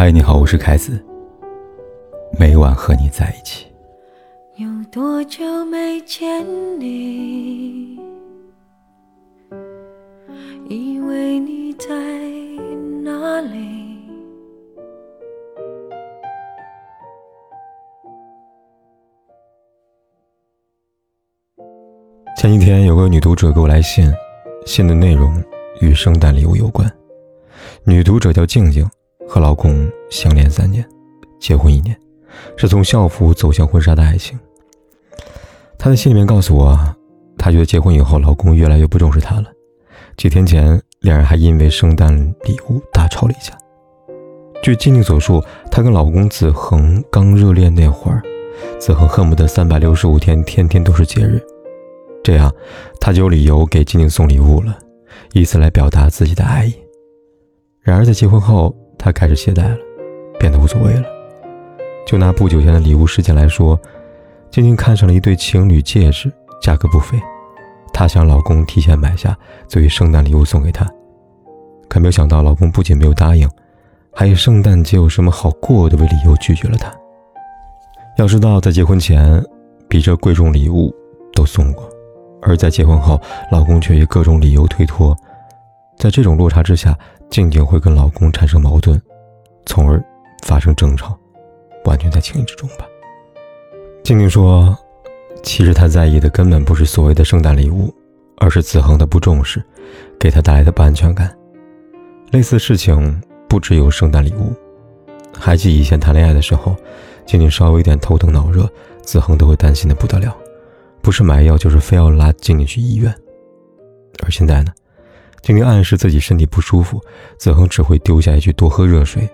嗨，你好，我是凯子。每晚和你在一起。有多久没见你？以为你在哪里？前几天有个女读者给我来信，信的内容与圣诞礼物有关。女读者叫静静，和老公相恋三年，结婚一年，是从校服走向婚纱的爱情。她在信里面告诉我，她觉得结婚以后，老公越来越不重视她了。几天前，两人还因为圣诞礼物大吵了一架。据静静所述，她跟老公子恒刚热恋那会儿，子恒恨不得三百六十五天天天都是节日，这样他就有理由给静静送礼物了，以此来表达自己的爱意。然而在结婚后，他开始懈怠了，变得无所谓了。就拿不久前的礼物事件来说，静静看上了一对情侣戒指，价格不菲。她想老公提前买下，作为圣诞礼物送给她。可没有想到，老公不仅没有答应，还以圣诞节有什么好过的为理由拒绝了她。要知道，在结婚前，比这贵重礼物都送过，而在结婚后，老公却以各种理由推脱。在这种落差之下，静静会跟老公产生矛盾，从而发生争吵，完全在情理之中吧。静静说。其实她在意的根本不是所谓的圣诞礼物，而是子恒的不重视，给她带来的不安全感。类似事情不只有圣诞礼物，还记以前谈恋爱的时候，静静稍微一点头疼脑热，子恒都会担心的不得了，不是买药就是非要拉静静去医院。而现在呢，静静暗示自己身体不舒服，子恒只会丢下一句多喝热水，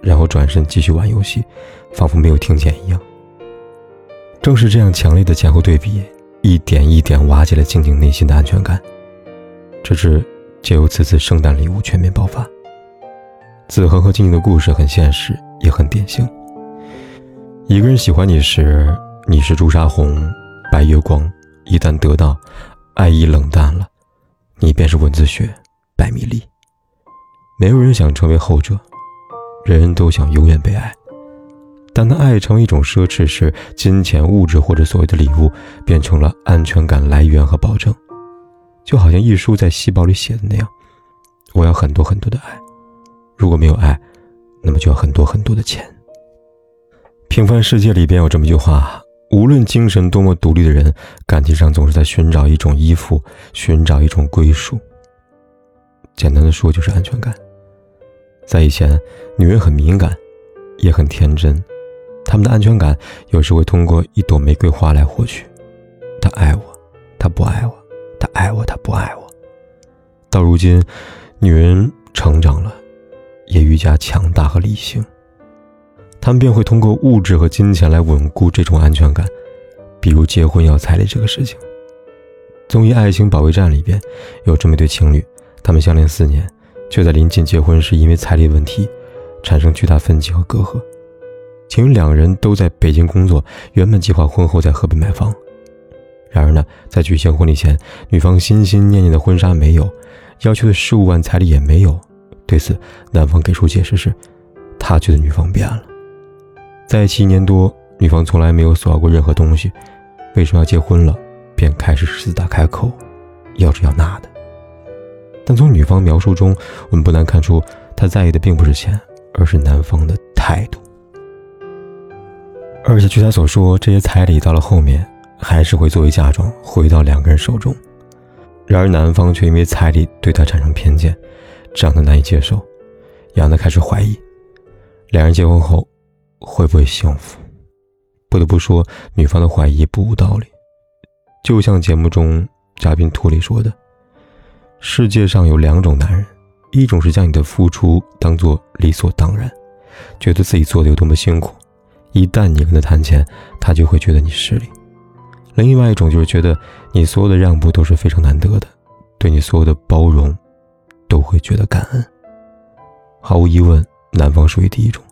然后转身继续玩游戏，仿佛没有听见一样。正是这样强烈的前后对比，一点一点瓦解了静静内心的安全感，直至借由此次圣诞礼物全面爆发。子恒和静静的故事很现实，也很典型。一个人喜欢你时，你是朱砂红、白月光；一旦得到，爱意冷淡了，你便是文字学，百米丽。没有人想成为后者，人人都想永远被爱。当爱成为一种奢侈时，金钱、物质或者所谓的礼物变成了安全感来源和保证，就好像一书在细胞里写的那样：“我要很多很多的爱，如果没有爱，那么就要很多很多的钱。”平凡世界里边有这么一句话：无论精神多么独立的人，感情上总是在寻找一种依附，寻找一种归属。简单的说，就是安全感。在以前，女人很敏感，也很天真。她们的安全感有时会通过一朵玫瑰花来获取。他爱我，他不爱我；他爱我，他不爱我。到如今，女人成长了，也愈加强大和理性。他们便会通过物质和金钱来稳固这种安全感，比如结婚要彩礼这个事情。综艺《爱情保卫战》里边有这么一对情侣，他们相恋四年，却在临近结婚时因为彩礼问题产生巨大分歧和隔阂。情侣两个人都在北京工作，原本计划婚后在河北买房。然而呢，在举行婚礼前，女方心心念念的婚纱没有，要求的十五万彩礼也没有。对此，男方给出解释是，他觉得女方变了。在一起一年多，女方从来没有索要过任何东西，为什么要结婚了，便开始狮子大开口，要这要那的。但从女方描述中，我们不难看出，她在意的并不是钱，而是男方的态度。而且据他所说，这些彩礼到了后面还是会作为嫁妆回到两个人手中。然而男方却因为彩礼对他产生偏见，这让他难以接受，也让他开始怀疑，两人结婚后会不会幸福？不得不说，女方的怀疑不无道理。就像节目中嘉宾图里说的：“世界上有两种男人，一种是将你的付出当做理所当然，觉得自己做的有多么辛苦。”一旦你跟他谈钱，他就会觉得你势利；另外一种就是觉得你所有的让步都是非常难得的，对你所有的包容都会觉得感恩。毫无疑问，男方属于第一种。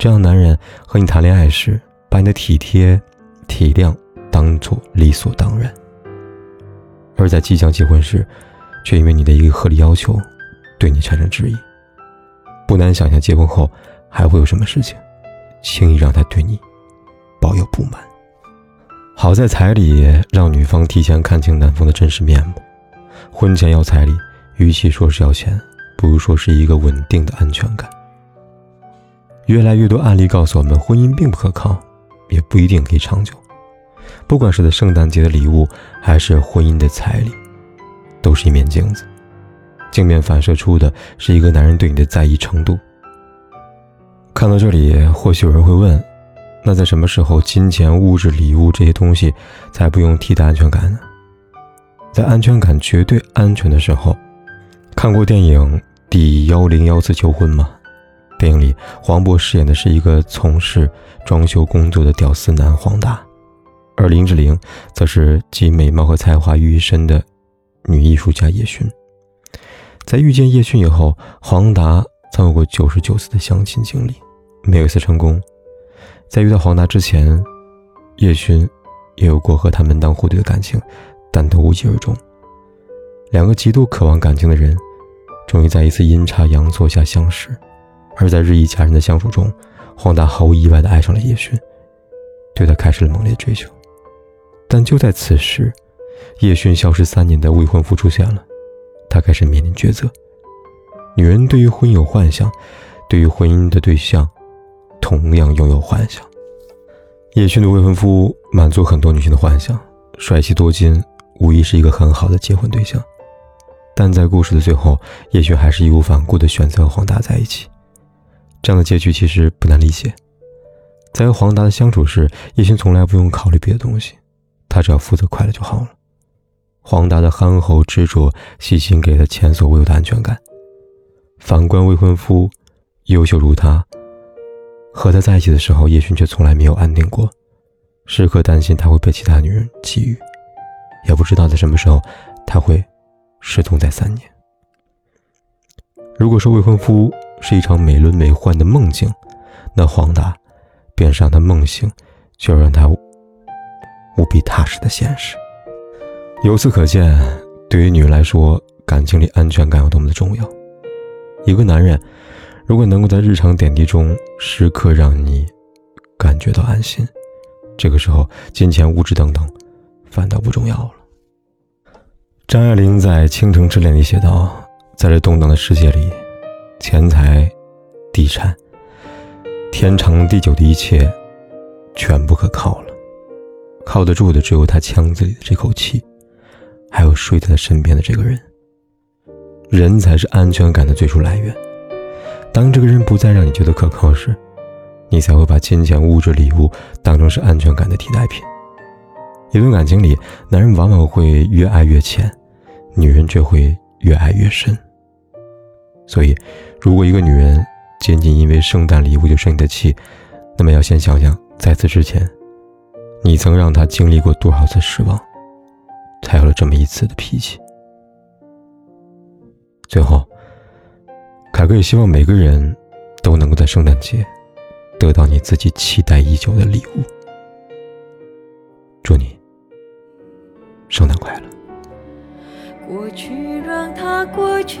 这样男人和你谈恋爱时，把你的体贴、体谅当做理所当然；而在即将结婚时，却因为你的一个合理要求，对你产生质疑。不难想象，结婚后还会有什么事情轻易让他对你抱有不满？好在彩礼让女方提前看清男方的真实面目。婚前要彩礼，与其说是要钱，不如说是一个稳定的安全感。越来越多案例告诉我们，婚姻并不可靠，也不一定可以长久。不管是在圣诞节的礼物，还是婚姻的彩礼，都是一面镜子，镜面反射出的是一个男人对你的在意程度。看到这里，或许有人会问：那在什么时候，金钱、物质、礼物这些东西才不用替代安全感呢？在安全感绝对安全的时候，看过电影《第幺零幺次求婚》吗？电影里，黄渤饰演的是一个从事装修工作的屌丝男黄达，而林志玲则是集美貌和才华于一身的女艺术家叶璇。在遇见叶璇以后，黄达曾有过九十九次的相亲经历，没有一次成功。在遇到黄达之前，叶璇也有过和他门当户对的感情。但都无疾而终。两个极度渴望感情的人，终于在一次阴差阳错下相识。而在日益加深的相处中，黄达毫无意外地爱上了叶璇，对他开始了猛烈追求。但就在此时，叶璇消失三年的未婚夫出现了，他开始面临抉择。女人对于婚姻有幻想，对于婚姻的对象，同样拥有幻想。叶璇的未婚夫满足很多女性的幻想，帅气多金。无疑是一个很好的结婚对象，但在故事的最后，叶璇还是义无反顾地选择和黄达在一起。这样的结局其实不难理解。在和黄达的相处时，叶勋从来不用考虑别的东西，他只要负责快乐就好了。黄达的憨厚执着、细心，给他前所未有的安全感。反观未婚夫，优秀如他，和他在一起的时候，叶璇却从来没有安定过，时刻担心他会被其他女人觊觎。也不知道在什么时候他会失踪在三年。如果说未婚夫是一场美轮美奂的梦境，那黄达便是让他梦醒却让他无比踏实的现实。由此可见，对于女人来说，感情里安全感有多么的重要。一个男人如果能够在日常点滴中时刻让你感觉到安心，这个时候金钱、物质等等。反倒不重要了。张爱玲在《倾城之恋》里写道：“在这动荡的世界里，钱财、地产、天长地久的一切，全不可靠了。靠得住的只有他腔子里的这口气，还有睡在他身边的这个人。人才是安全感的最初来源。当这个人不再让你觉得可靠时，你才会把金钱、物质、礼物当成是安全感的替代品。”一段感情里，男人往往会越爱越浅，女人却会越爱越深。所以，如果一个女人仅仅因为圣诞礼物就生你的气，那么要先想想，在此之前，你曾让她经历过多少次失望，才有了这么一次的脾气。最后，凯哥也希望每个人都能够在圣诞节得到你自己期待已久的礼物。祝你！圣诞快乐。过去让它过去，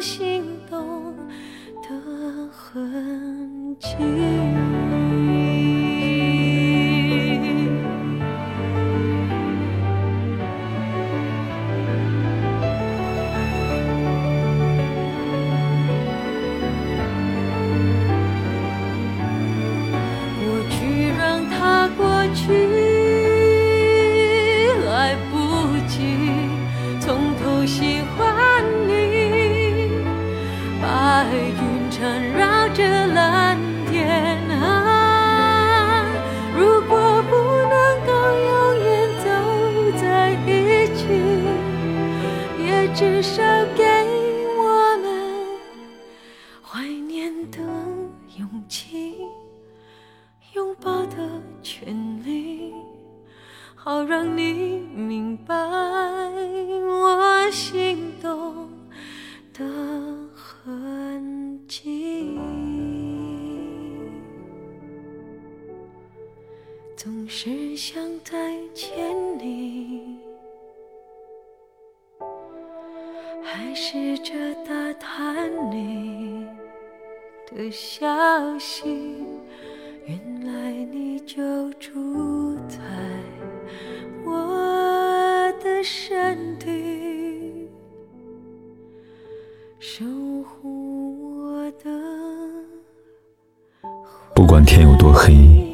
心动的痕迹。是想再见你，还是这打探你的消息？原来你就住在我的身体守护我的。不管天有多黑。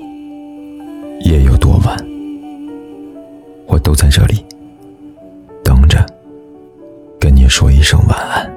都在这里等着，跟你说一声晚安。